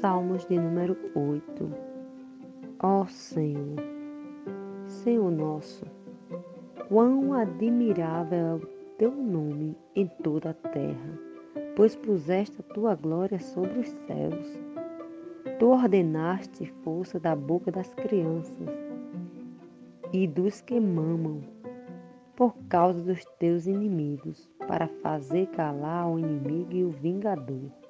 Salmos de número 8 Ó Senhor, Senhor nosso, quão admirável é o teu nome em toda a terra, pois puseste a tua glória sobre os céus. Tu ordenaste força da boca das crianças e dos que mamam, por causa dos teus inimigos, para fazer calar o inimigo e o vingador.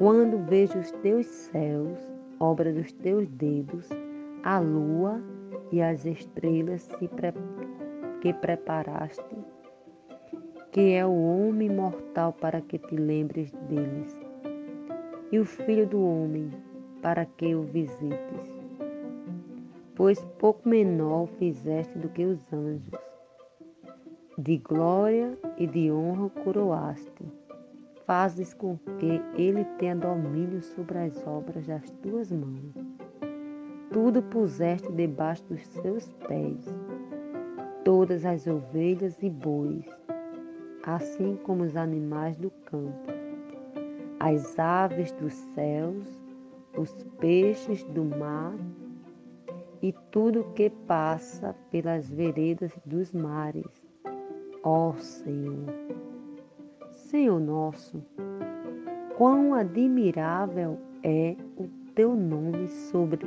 Quando vejo os teus céus, obra dos teus dedos, a lua e as estrelas que preparaste, que é o homem mortal para que te lembres deles, e o filho do homem para que o visites. Pois pouco menor fizeste do que os anjos, de glória e de honra coroaste fazes com que ele tenha domínio sobre as obras das tuas mãos. Tudo puseste debaixo dos seus pés, todas as ovelhas e bois, assim como os animais do campo, as aves dos céus, os peixes do mar e tudo que passa pelas veredas dos mares. Ó Senhor, Senhor nosso, quão admirável é o teu nome sobre.